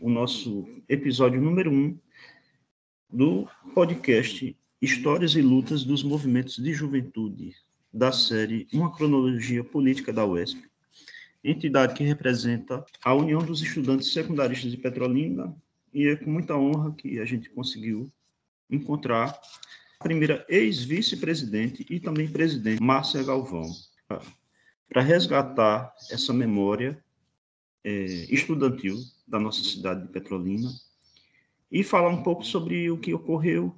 o nosso episódio número um do podcast Histórias e Lutas dos Movimentos de Juventude, da série Uma Cronologia Política da UESP, entidade que representa a União dos Estudantes Secundaristas de Petrolina, e é com muita honra que a gente conseguiu encontrar a primeira ex-vice-presidente e também presidente, Márcia Galvão, para resgatar essa memória estudantil da nossa cidade de Petrolina e falar um pouco sobre o que ocorreu.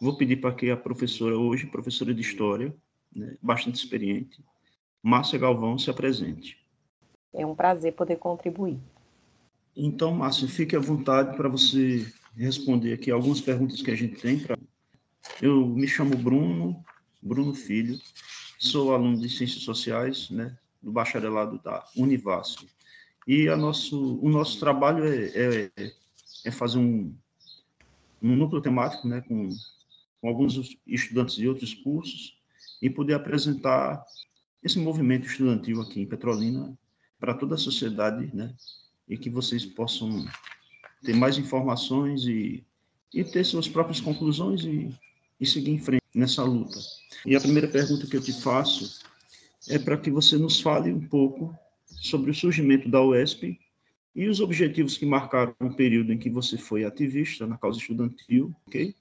Vou pedir para que a professora hoje, professora de História, né, bastante experiente, Márcia Galvão, se apresente. É um prazer poder contribuir. Então, Márcia, fique à vontade para você responder aqui algumas perguntas que a gente tem. Pra... Eu me chamo Bruno, Bruno Filho, sou aluno de Ciências Sociais, né, do bacharelado da Univasf. E a nosso, o nosso trabalho é, é, é fazer um, um núcleo temático né, com, com alguns estudantes de outros cursos e poder apresentar esse movimento estudantil aqui em Petrolina para toda a sociedade, né, e que vocês possam ter mais informações e, e ter suas próprias conclusões e, e seguir em frente nessa luta. E a primeira pergunta que eu te faço é para que você nos fale um pouco sobre o surgimento da UESP e os objetivos que marcaram o período em que você foi ativista na causa estudantil, ok?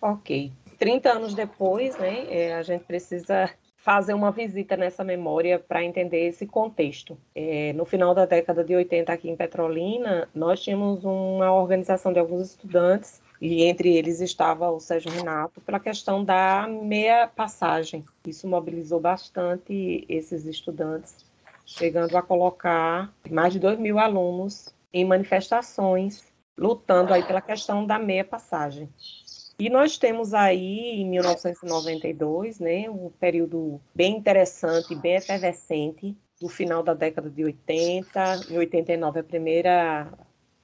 Ok. 30 anos depois, né, é, a gente precisa fazer uma visita nessa memória para entender esse contexto. É, no final da década de 80, aqui em Petrolina, nós tínhamos uma organização de alguns estudantes e entre eles estava o Sérgio Renato, pela questão da meia passagem. Isso mobilizou bastante esses estudantes, chegando a colocar mais de 2 mil alunos em manifestações, lutando aí pela questão da meia passagem. E nós temos aí, em 1992, né, um período bem interessante, bem efervescente, do final da década de 80, em 89 a primeira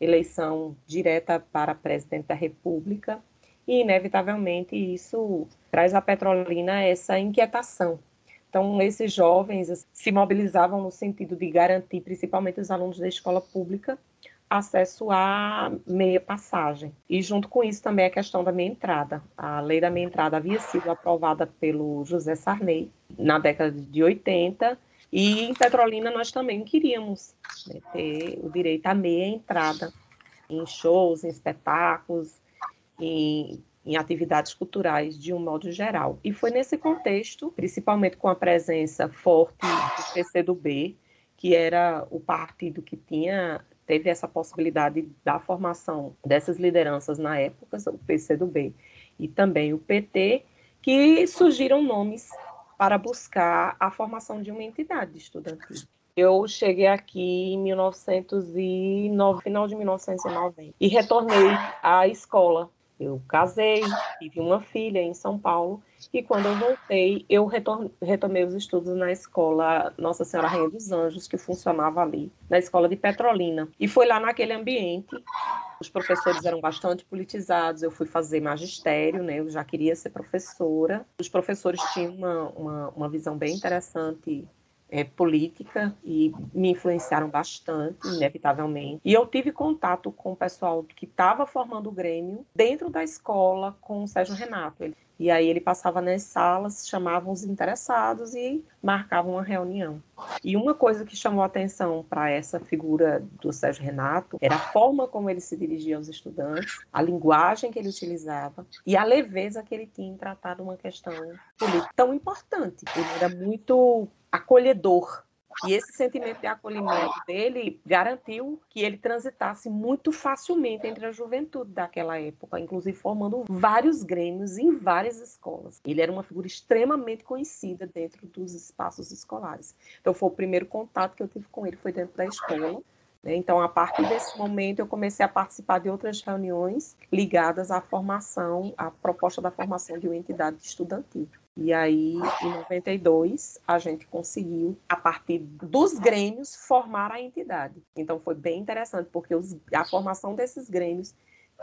eleição direta para presidente da República, e inevitavelmente isso traz à Petrolina essa inquietação. Então, esses jovens se mobilizavam no sentido de garantir, principalmente os alunos da escola pública, acesso à meia passagem. E junto com isso também a questão da meia entrada. A lei da meia entrada havia sido aprovada pelo José Sarney na década de 80 e em Petrolina nós também queríamos né, ter o direito à meia entrada em shows, em espetáculos, em, em atividades culturais de um modo geral. E foi nesse contexto, principalmente com a presença forte do PCdoB, que era o partido que tinha teve essa possibilidade da formação dessas lideranças na época, o PCdoB e também o PT, que surgiram nomes para buscar a formação de uma entidade estudantil. Eu cheguei aqui em 1909, final de 1990, e retornei à escola. Eu casei, tive uma filha em São Paulo, e quando eu voltei, eu retomei os estudos na escola Nossa Senhora Rainha dos Anjos, que funcionava ali, na escola de Petrolina. E foi lá naquele ambiente os professores eram bastante politizados, eu fui fazer magistério, né? Eu já queria ser professora. Os professores tinham uma, uma, uma visão bem interessante é, política e me influenciaram bastante, inevitavelmente. E eu tive contato com o pessoal que estava formando o Grêmio dentro da escola com o Sérgio Renato. Ele e aí ele passava nas salas, chamava os interessados e marcava uma reunião. E uma coisa que chamou atenção para essa figura do Sérgio Renato era a forma como ele se dirigia aos estudantes, a linguagem que ele utilizava e a leveza que ele tinha em tratar uma questão política tão importante. Ele era muito acolhedor e esse sentimento de acolhimento dele garantiu que ele transitasse muito facilmente entre a juventude daquela época, inclusive formando vários grêmios em várias escolas. Ele era uma figura extremamente conhecida dentro dos espaços escolares. Então foi o primeiro contato que eu tive com ele foi dentro da escola. Né? Então, a partir desse momento, eu comecei a participar de outras reuniões ligadas à formação, à proposta da formação de uma entidade estudantil. E aí, em 92, a gente conseguiu, a partir dos grêmios, formar a entidade. Então, foi bem interessante, porque os, a formação desses grêmios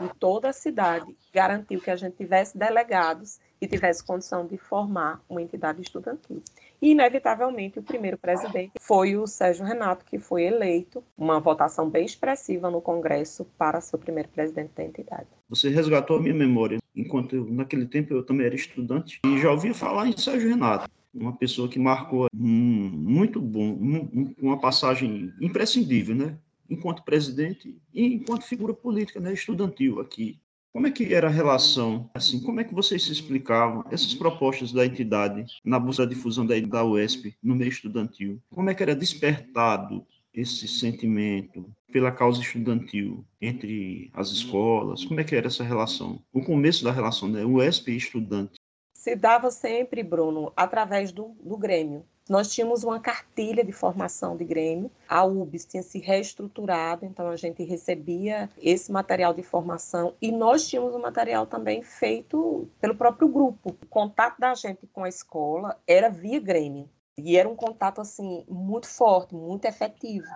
em toda a cidade, garantiu que a gente tivesse delegados e tivesse condição de formar uma entidade estudantil. E, inevitavelmente, o primeiro presidente foi o Sérgio Renato, que foi eleito, uma votação bem expressiva no Congresso para ser o primeiro presidente da entidade. Você resgatou a minha memória. Enquanto eu, naquele tempo eu também era estudante e já ouvia falar em Sérgio Renato, uma pessoa que marcou um, muito bom, um, uma passagem imprescindível, né? Enquanto presidente e enquanto figura política, né? Estudantil aqui como é que era a relação? Assim, como é que vocês se explicavam essas propostas da entidade na busca da difusão da, da UESP no meio estudantil? Como é que era despertado esse sentimento pela causa estudantil entre as escolas? Como é que era essa relação? O começo da relação, né? UESP e estudante. Se dava sempre, Bruno, através do, do Grêmio. Nós tínhamos uma cartilha de formação de Grêmio, a UBS tinha se reestruturado, então a gente recebia esse material de formação e nós tínhamos um material também feito pelo próprio grupo. O contato da gente com a escola era via Grêmio e era um contato assim muito forte, muito efetivo.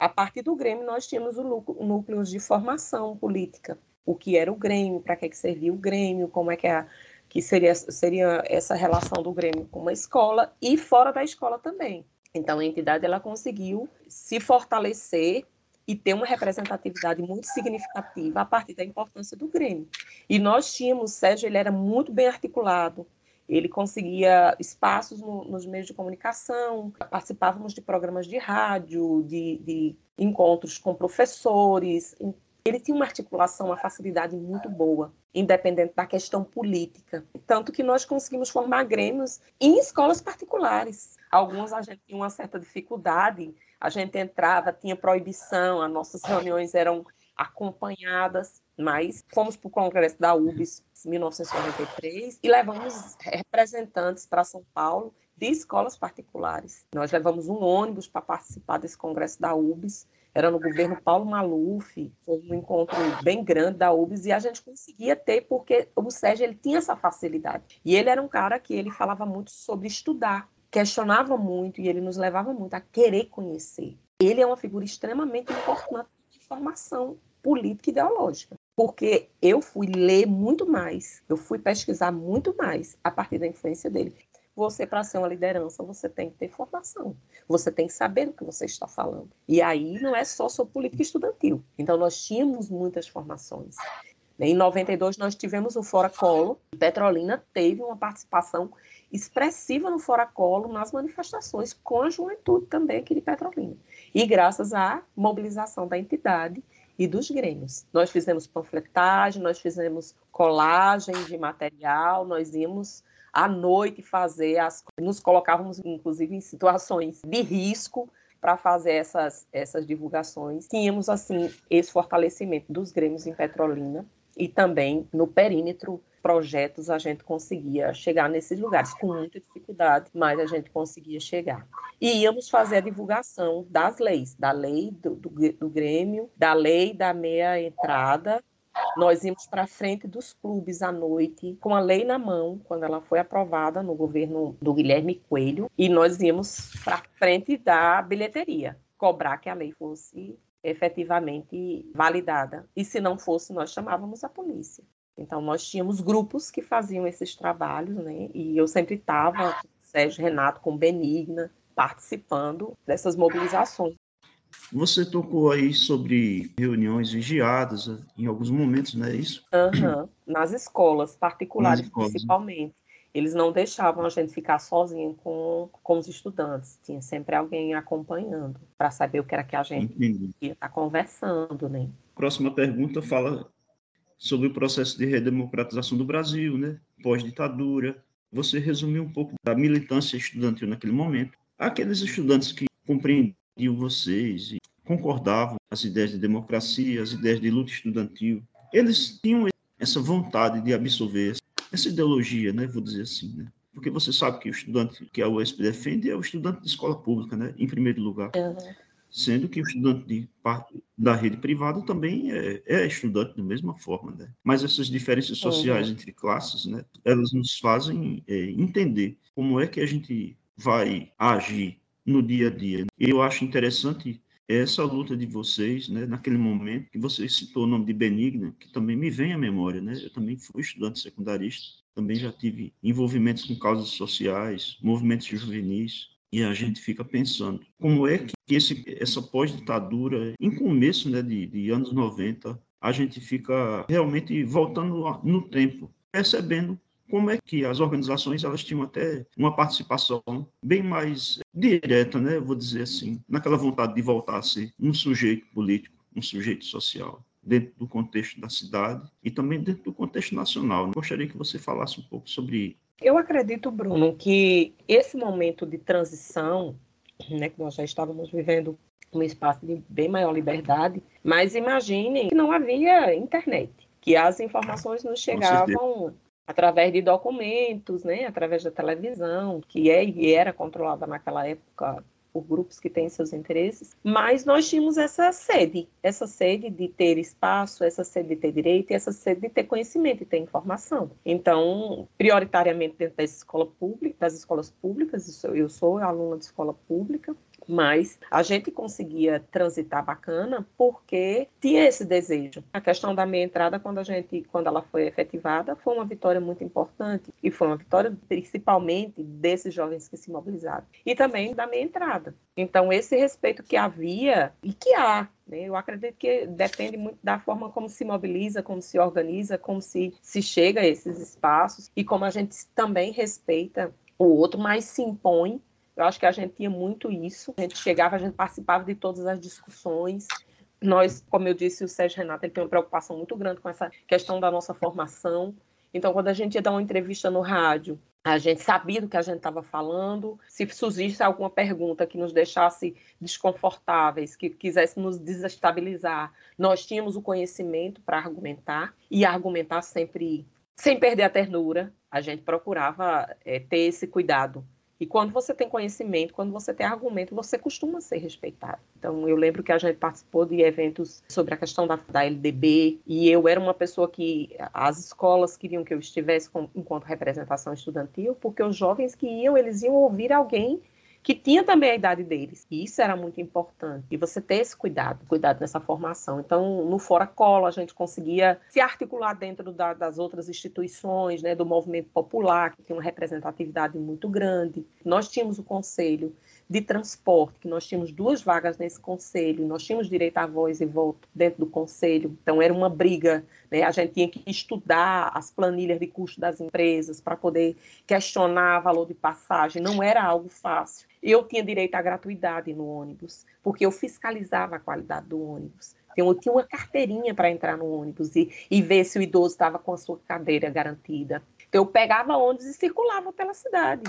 A partir do Grêmio nós tínhamos o núcleo de formação política, o que era o Grêmio, para que, servia o Grêmio, como é que é a que seria, seria essa relação do Grêmio com uma escola e fora da escola também. Então, a entidade ela conseguiu se fortalecer e ter uma representatividade muito significativa a partir da importância do Grêmio. E nós tínhamos, Sérgio, ele era muito bem articulado, ele conseguia espaços no, nos meios de comunicação, participávamos de programas de rádio, de, de encontros com professores, ele tinha uma articulação, uma facilidade muito boa, independente da questão política. Tanto que nós conseguimos formar grêmios em escolas particulares. Alguns a gente tinha uma certa dificuldade, a gente entrava, tinha proibição, as nossas reuniões eram acompanhadas, mas fomos para o Congresso da UBS em 1993 e levamos representantes para São Paulo de escolas particulares. Nós levamos um ônibus para participar desse Congresso da UBS era no governo Paulo Maluf, foi um encontro bem grande da UBS e a gente conseguia ter porque o Sérgio ele tinha essa facilidade. E ele era um cara que ele falava muito sobre estudar, questionava muito e ele nos levava muito a querer conhecer. Ele é uma figura extremamente importante de formação política e ideológica, porque eu fui ler muito mais, eu fui pesquisar muito mais a partir da influência dele você, para ser uma liderança, você tem que ter formação. Você tem que saber o que você está falando. E aí não é só sobre política estudantil. Então, nós tínhamos muitas formações. Em 92, nós tivemos o Fora Colo. Petrolina teve uma participação expressiva no Fora Colo nas manifestações com a juventude também aqui de Petrolina. E graças à mobilização da entidade e dos grêmios. Nós fizemos panfletagem, nós fizemos colagem de material, nós íamos à noite fazer as nos colocávamos inclusive em situações de risco para fazer essas essas divulgações. Tínhamos assim esse fortalecimento dos grêmios em Petrolina e também no perímetro projetos a gente conseguia chegar nesses lugares com muita dificuldade, mas a gente conseguia chegar. E íamos fazer a divulgação das leis, da lei do, do, do Grêmio, da lei da meia entrada nós íamos para frente dos clubes à noite, com a lei na mão, quando ela foi aprovada no governo do Guilherme Coelho, e nós íamos para frente da bilheteria, cobrar que a lei fosse efetivamente validada. E se não fosse, nós chamávamos a polícia. Então, nós tínhamos grupos que faziam esses trabalhos, né? E eu sempre estava, Sérgio Renato, com Benigna, participando dessas mobilizações. Você tocou aí sobre reuniões vigiadas eh, em alguns momentos, não é isso? Uhum. Nas escolas particulares, Nas escolas, né? principalmente. Né? Eles não deixavam a gente ficar sozinho com, com os estudantes. Tinha sempre alguém acompanhando para saber o que era que a gente Entendi. ia estar tá conversando, né? Próxima pergunta fala sobre o processo de redemocratização do Brasil, né? Pós-ditadura. Você resumiu um pouco da militância estudantil naquele momento. Aqueles estudantes que compreendiam vocês e concordavam as ideias de democracia, as ideias de luta estudantil. Eles tinham essa vontade de absorver essa ideologia, né, vou dizer assim, né? Porque você sabe que o estudante que a USP defende é o estudante de escola pública, né, em primeiro lugar. Uhum. Sendo que o estudante de, da rede privada também é, é, estudante da mesma forma, né? Mas essas diferenças sociais uhum. entre classes, né, elas nos fazem é, entender como é que a gente vai agir no dia a dia. Eu acho interessante essa luta de vocês, né, naquele momento que você citou o nome de Benigna, que também me vem à memória, né? Eu também fui estudante secundarista, também já tive envolvimentos com causas sociais, movimentos juvenis, e a gente fica pensando como é que esse, essa pós-ditadura, em começo né, de, de anos 90, a gente fica realmente voltando no tempo, percebendo como é que as organizações elas tinham até uma participação bem mais direta, né, vou dizer assim, naquela vontade de voltar a ser um sujeito político, um sujeito social, dentro do contexto da cidade e também dentro do contexto nacional. Gostaria que você falasse um pouco sobre eu acredito, Bruno, que esse momento de transição, né, que nós já estávamos vivendo um espaço de bem maior liberdade, mas imaginem que não havia internet, que as informações nos chegavam através de documentos, né, através da televisão, que é e era controlada naquela época por grupos que têm seus interesses, mas nós tínhamos essa sede, essa sede de ter espaço, essa sede de ter direito e essa sede de ter conhecimento e ter informação. Então, prioritariamente dentro da escola pública, das escolas públicas, eu sou aluna de escola pública, mas a gente conseguia transitar bacana porque tinha esse desejo. A questão da minha entrada, quando a gente, quando ela foi efetivada, foi uma vitória muito importante e foi uma vitória principalmente desses jovens que se mobilizaram e também da minha entrada. Então esse respeito que havia e que há né, eu acredito que depende muito da forma como se mobiliza, como se organiza, como se, se chega a esses espaços e como a gente também respeita o outro, mas se impõe eu acho que a gente tinha muito isso. A gente chegava, a gente participava de todas as discussões. Nós, como eu disse, o Sérgio Renato ele tem uma preocupação muito grande com essa questão da nossa formação. Então, quando a gente ia dar uma entrevista no rádio, a gente sabia do que a gente estava falando. Se surgisse alguma pergunta que nos deixasse desconfortáveis, que quisesse nos desestabilizar, nós tínhamos o conhecimento para argumentar e argumentar sempre sem perder a ternura. A gente procurava é, ter esse cuidado e quando você tem conhecimento, quando você tem argumento, você costuma ser respeitado. Então, eu lembro que a gente participou de eventos sobre a questão da, da LDB, e eu era uma pessoa que as escolas queriam que eu estivesse com, enquanto representação estudantil, porque os jovens que iam, eles iam ouvir alguém que tinha também a idade deles. E isso era muito importante. E você ter esse cuidado, cuidado nessa formação. Então, no Fora Cola, a gente conseguia se articular dentro da, das outras instituições, né, do movimento popular, que tinha uma representatividade muito grande. Nós tínhamos o conselho de transporte, que nós tínhamos duas vagas nesse conselho, nós tínhamos direito à voz e voto dentro do conselho, então era uma briga, né? a gente tinha que estudar as planilhas de custo das empresas para poder questionar valor de passagem, não era algo fácil. Eu tinha direito à gratuidade no ônibus, porque eu fiscalizava a qualidade do ônibus. Eu tinha uma carteirinha para entrar no ônibus e, e ver se o idoso estava com a sua cadeira garantida. Então, eu pegava ônibus e circulava pela cidade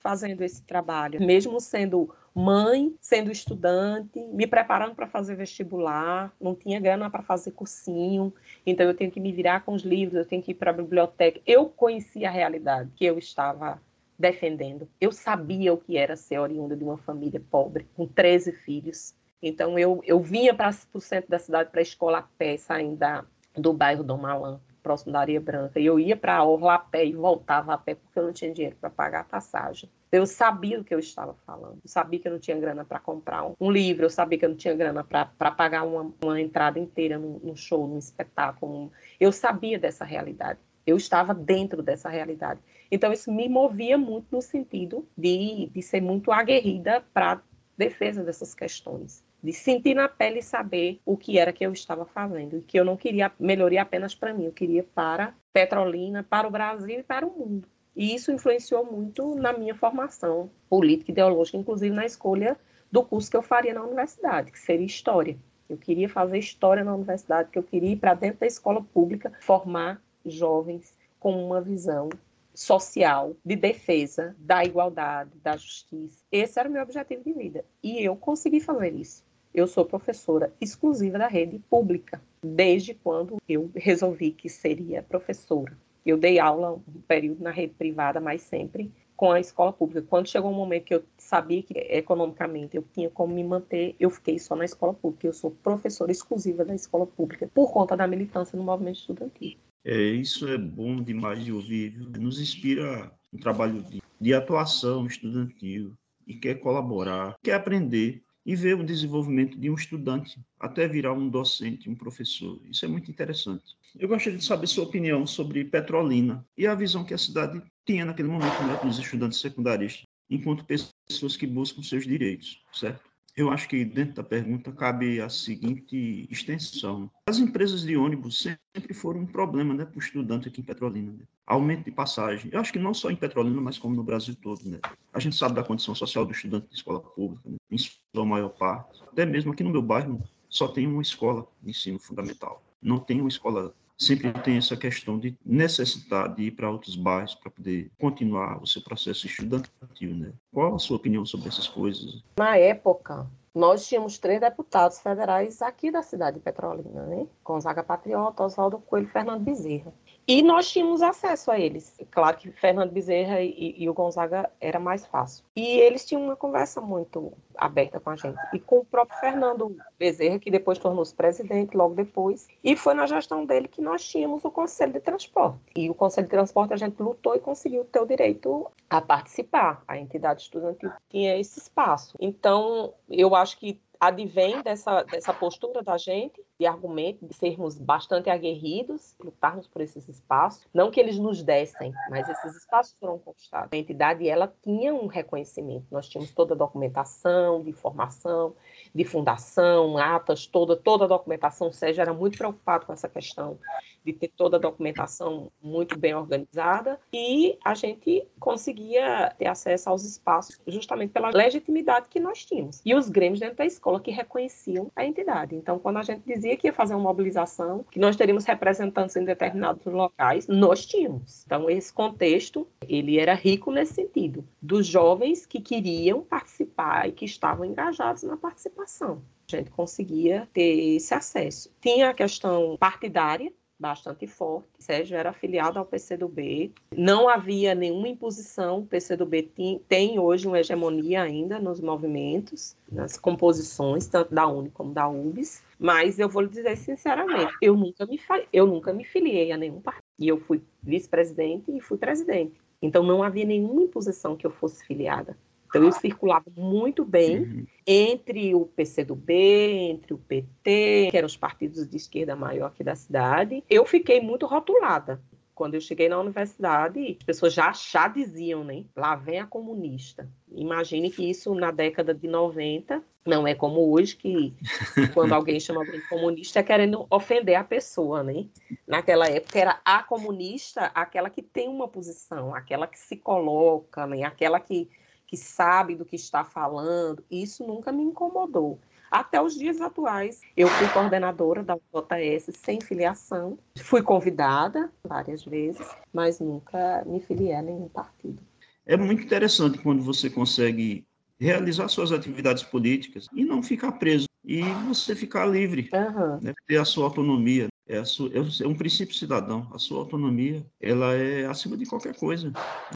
fazendo esse trabalho, mesmo sendo mãe, sendo estudante, me preparando para fazer vestibular, não tinha grana para fazer cursinho, então eu tenho que me virar com os livros, eu tenho que ir para a biblioteca. Eu conhecia a realidade que eu estava defendendo. Eu sabia o que era ser oriunda de uma família pobre, com 13 filhos. Então eu, eu vinha para o centro da cidade para a escola a pé, saindo da, do bairro Dom Malan próximo da Areia Branca. E eu ia para a Orla a pé e voltava a pé porque eu não tinha dinheiro para pagar a passagem. Eu sabia o que eu estava falando. Eu sabia que eu não tinha grana para comprar um, um, livro, eu sabia que eu não tinha grana para pagar uma, uma, entrada inteira num, num show, num espetáculo. Eu sabia dessa realidade. Eu estava dentro dessa realidade. Então, isso me movia muito no sentido de, de ser muito aguerrida para defesa dessas questões de sentir na pele e saber o que era que eu estava fazendo, e que eu não queria melhoria apenas para mim, eu queria para Petrolina, para o Brasil e para o mundo. E isso influenciou muito na minha formação política e ideológica, inclusive na escolha do curso que eu faria na universidade, que seria História. Eu queria fazer História na universidade, que eu queria ir para dentro da escola pública, formar jovens com uma visão social de defesa da igualdade, da justiça. Esse era o meu objetivo de vida. E eu consegui fazer isso. Eu sou professora exclusiva da rede pública, desde quando eu resolvi que seria professora. Eu dei aula um período na rede privada, mas sempre com a escola pública. Quando chegou um momento que eu sabia que economicamente eu tinha como me manter, eu fiquei só na escola pública. Eu sou professora exclusiva da escola pública por conta da militância no movimento estudantil. É, isso é bom demais de ouvir. Nos inspira um trabalho de, de atuação estudantil e quer colaborar, quer aprender e ver o desenvolvimento de um estudante até virar um docente, um professor. Isso é muito interessante. Eu gostaria de saber sua opinião sobre Petrolina e a visão que a cidade tinha naquele momento né, dos estudantes secundaristas, enquanto pessoas que buscam seus direitos, certo? Eu acho que dentro da pergunta cabe a seguinte extensão. As empresas de ônibus sempre foram um problema né, para o estudante aqui em Petrolina. Né? Aumento de passagem. Eu acho que não só em Petrolina, mas como no Brasil todo. Né? A gente sabe da condição social do estudante de escola pública, né? em sua maior parte. Até mesmo aqui no meu bairro só tem uma escola de ensino fundamental. Não tem uma escola sempre tem essa questão de necessidade de ir para outros bairros para poder continuar o seu processo estudantil, né? Qual a sua opinião sobre essas coisas? Na época, nós tínhamos três deputados federais aqui da cidade de Petrolina, né? Gonzaga Patriota, Oswaldo Coelho e Fernando Bezerra. E nós tínhamos acesso a eles. Claro que Fernando Bezerra e, e, o Gonzaga era mais fácil. E eles tinham uma conversa muito aberta com a gente. E com o próprio Fernando Bezerra, que depois tornou-se presidente logo depois. E foi na gestão dele que nós tínhamos o Conselho de Transporte. E o Conselho de Transporte a gente lutou e conseguiu ter o direito a participar. A entidade estudantil tinha esse espaço. Então, eu acho que advém dessa, dessa postura da gente, de argumento, de sermos bastante aguerridos, lutarmos por esses espaços. Não que eles nos dessem, mas esses espaços foram conquistados. A entidade, ela tinha um reconhecimento. Nós tínhamos toda a documentação de informação, de fundação, atas, toda, toda a documentação. O Sérgio era muito preocupado com essa questão de ter toda a documentação muito bem organizada e a gente conseguia ter acesso aos espaços justamente pela legitimidade que nós tínhamos. E os grêmios dentro da escola que reconheciam a entidade. Então, quando a gente dizia que ia fazer uma mobilização, que nós teríamos representantes em determinados locais, nós tínhamos. Então, esse contexto, ele era rico nesse sentido, dos jovens que queriam participar e que estavam engajados na participação. A gente conseguia ter esse acesso. Tinha a questão partidária, bastante forte. Sérgio era afiliado ao PCdoB. Não havia nenhuma imposição. O PCdoB tem, tem hoje uma hegemonia ainda nos movimentos, nas composições, tanto da UNI como da UBS. Mas eu vou lhe dizer sinceramente, eu nunca me, eu nunca me filiei a nenhum partido. E eu fui vice-presidente e fui presidente. Então não havia nenhuma imposição que eu fosse filiada. Então, eu circulava muito bem uhum. entre o PCdoB, entre o PT, que eram os partidos de esquerda maior aqui da cidade. Eu fiquei muito rotulada. Quando eu cheguei na universidade, as pessoas já, já diziam, né? Lá vem a comunista. Imagine que isso na década de 90 não é como hoje, que quando alguém chama alguém de comunista é querendo ofender a pessoa, né? Naquela época era a comunista aquela que tem uma posição, aquela que se coloca, né? aquela que que sabe do que está falando, isso nunca me incomodou. Até os dias atuais, eu fui coordenadora da JS sem filiação, fui convidada várias vezes, mas nunca me filiei a nenhum partido. É muito interessante quando você consegue realizar suas atividades políticas e não ficar preso, e você ficar livre, uhum. né? ter a sua autonomia. É, sua, é, um princípio cidadão. A sua autonomia, ela é acima de qualquer coisa,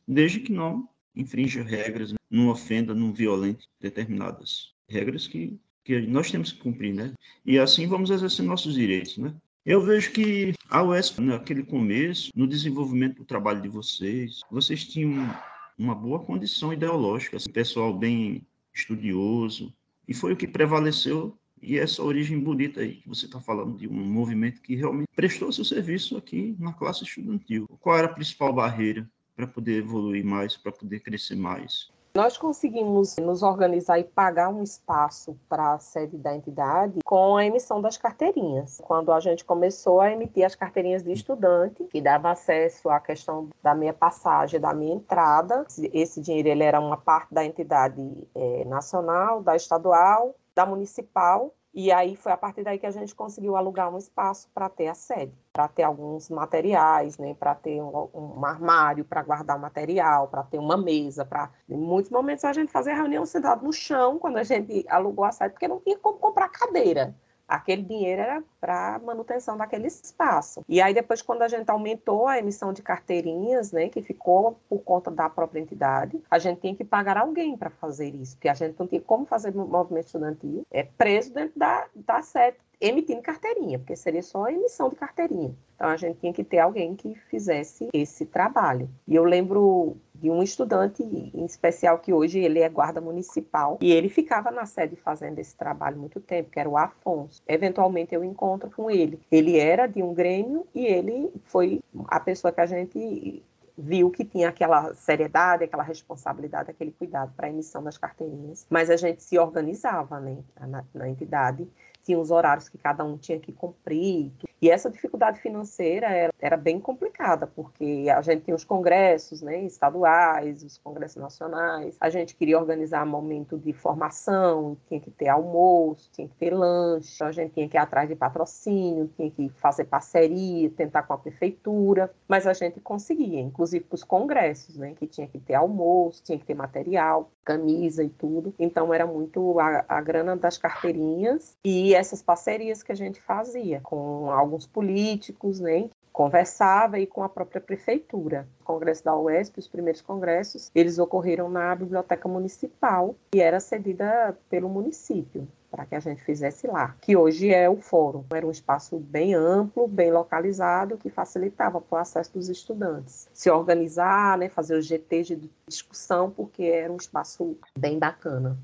desde que não infrinja regras, não ofenda, não violente determinadas regras que, que nós temos que cumprir, né? E assim vamos exercer nossos direitos, né? Eu vejo que a UESP, naquele começo, no desenvolvimento do trabalho de vocês, vocês tinham uma boa condição ideológica, assim, pessoal bem estudioso, e foi o que prevaleceu e essa origem bonita aí que você está falando de um movimento que realmente prestou seu serviço aqui na classe estudantil. Qual era a principal barreira para poder evoluir mais, para poder crescer mais. Nós conseguimos nos organizar e pagar um espaço para a sede da entidade com a emissão das carteirinhas. Quando a gente começou a emitir as carteirinhas de estudante, que dava acesso à questão da minha passagem, da minha entrada, esse dinheiro ele era uma parte da entidade é, nacional, da estadual, da municipal e aí foi a partir daí que a gente conseguiu alugar um espaço para ter a sede, para ter alguns materiais, né, para ter um, um armário para guardar o material, para ter uma mesa, para em muitos momentos a gente fazia reunião sentado no chão quando a gente alugou a sede, porque não tinha como comprar cadeira aquele dinheiro era para manutenção daquele espaço. E aí depois quando a gente aumentou a emissão de carteirinhas, né, que ficou por conta da própria entidade, a gente tinha que pagar alguém para fazer isso, porque a gente não tinha como fazer movimento estudantil, é preso dentro da, da sede emitindo carteirinha, porque seria só a emissão de carteirinha. Então a gente tinha que ter alguém que fizesse esse trabalho. E eu lembro de um estudante em especial que hoje ele é guarda municipal e ele ficava na sede fazendo esse trabalho muito tempo, que era o Afonso. Eventualmente eu encontro com ele. Ele era de um grêmio e ele foi a pessoa que a gente viu que tinha aquela seriedade, aquela responsabilidade, aquele cuidado para a emissão das carteirinhas, mas a gente se organizava né, na, na entidade tinha os horários que cada um tinha que cumprir. E essa dificuldade financeira era, era, bem complicada, porque a gente tinha os congressos né, estaduais, os congressos nacionais, a gente queria organizar momento de formação, tinha que ter almoço, tinha que ter lanche, a gente tinha que ir atrás de patrocínio, tinha que fazer parceria, tentar com a prefeitura, mas a gente conseguia, inclusive para os congressos, né, que tinha que ter almoço, tinha que ter material, camisa e tudo. Então era muito a, a grana das carteirinhas e essas parcerias que a gente fazia com alguns políticos, né? Conversava e com a própria prefeitura. O congresso da UESP, os primeiros congressos, eles ocorreram na biblioteca municipal e era cedida pelo município para que a gente fizesse lá, que hoje é o fórum. Era um espaço bem amplo, bem localizado, que facilitava o acesso dos estudantes. Se organizar, né, fazer os GTs de discussão, porque era um espaço bem bacana.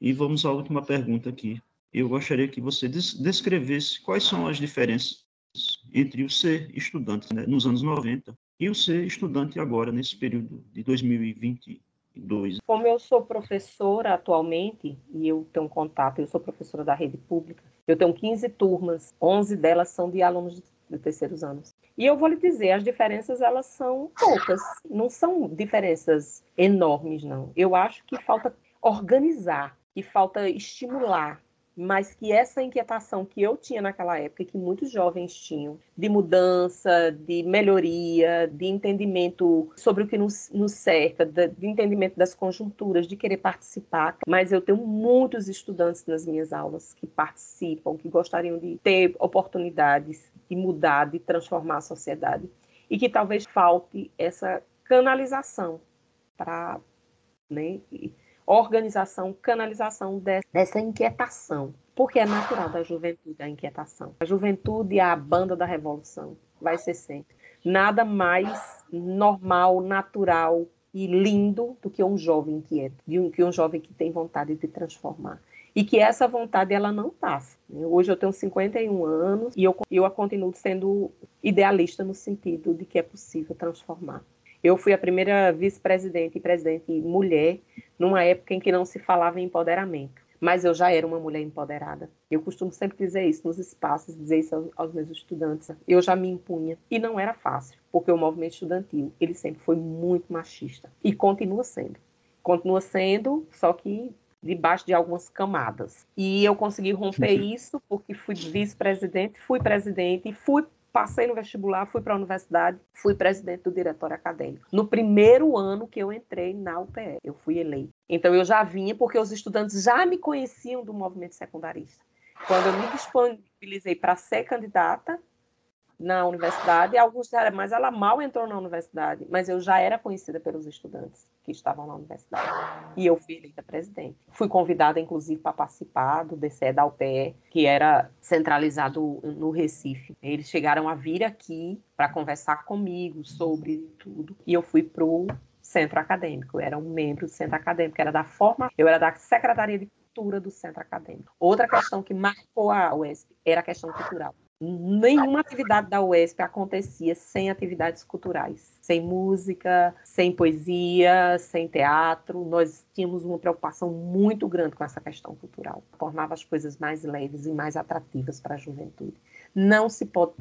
E vamos à última pergunta aqui eu gostaria que você descrevesse quais são as diferenças entre o ser estudante né, nos anos 90 e o ser estudante agora, nesse período de 2022. Como eu sou professora atualmente, e eu tenho contato, eu sou professora da rede pública, eu tenho 15 turmas, 11 delas são de alunos de terceiros anos. E eu vou lhe dizer, as diferenças elas são poucas, não são diferenças enormes, não. Eu acho que falta organizar, que falta estimular, mas que essa inquietação que eu tinha naquela época, que muitos jovens tinham, de mudança, de melhoria, de entendimento sobre o que nos, nos cerca, de, entendimento das conjunturas, de querer participar. Mas eu tenho muitos estudantes nas minhas aulas que participam, que gostariam de ter oportunidades de mudar, de transformar a sociedade, e que talvez falte essa canalização para. Né, organização, canalização dessa inquietação, porque é natural da juventude a inquietação. A juventude é a banda da revolução, vai ser sempre. Nada mais normal, natural e lindo do que um jovem inquieto, do que um jovem que tem vontade de transformar. E que essa vontade ela não passa. Né? Hoje eu tenho 51 anos e eu, eu continuo sendo idealista no sentido de que é possível transformar. Eu fui a primeira vice-presidente e presidente mulher numa época em que não se falava em empoderamento. Mas eu já era uma mulher empoderada. Eu costumo sempre dizer isso nos espaços, dizer isso aos, meus estudantes. Eu já me impunha. E não era fácil, porque o movimento estudantil, ele sempre foi muito machista. E continua sendo. Continua sendo, só que debaixo de algumas camadas. E eu consegui romper isso porque fui vice-presidente, fui presidente e fui passei no vestibular, fui para a universidade, fui presidente do diretório acadêmico. No primeiro ano que eu entrei na UPE, eu fui eleita. Então eu já vinha porque os estudantes já me conheciam do movimento secundarista. Quando eu me disponibilizei para ser candidata, na universidade, alguns disseram, mas ela mal entrou na universidade, mas eu já era conhecida pelos estudantes que estavam na universidade. E eu fui eleita presidente. Fui convidada, inclusive, para participar do DCE da UPE, que era centralizado no Recife. Eles chegaram a vir aqui para conversar comigo sobre tudo, e eu fui para o centro acadêmico, eu era um membro do centro acadêmico, era da forma, eu era da secretaria de cultura do centro acadêmico. Outra questão que marcou a UESP era a questão cultural. Nenhuma atividade da UESP acontecia sem atividades culturais, sem música, sem poesia, sem teatro. Nós tínhamos uma preocupação muito grande com essa questão cultural. Tornava as coisas mais leves e mais atrativas para a juventude. Não se pode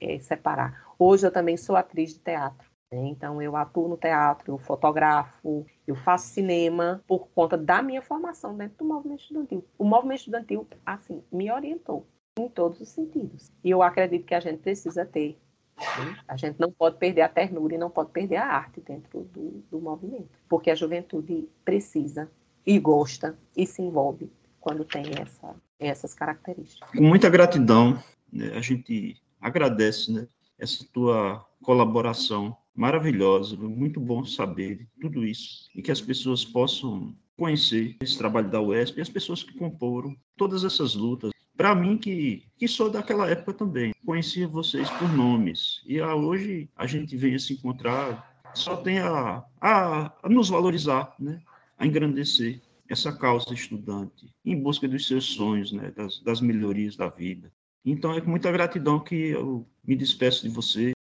é, separar. Hoje eu também sou atriz de teatro. Né? Então, eu atuo no teatro, eu fotografo, eu faço cinema por conta da minha formação dentro do movimento estudantil. O movimento estudantil, assim, me orientou em todos os sentidos. E eu acredito que a gente precisa ter. Né? A gente não pode perder a ternura e não pode perder a arte dentro do, do movimento, porque a juventude precisa e gosta e se envolve quando tem essa, essas características. Com muita gratidão, né, a gente agradece né, essa tua colaboração maravilhosa, muito bom saber tudo isso e que as pessoas possam conhecer esse trabalho da UESP e as pessoas que comporam todas essas lutas para mim que, que sou daquela época também, conhecia vocês por nomes. E hoje a gente vem se encontrar só tem a, a, a nos valorizar, né? a engrandecer essa causa estudante, em busca dos seus sonhos, né? das, das melhorias da vida. Então é com muita gratidão que eu me despeço de você,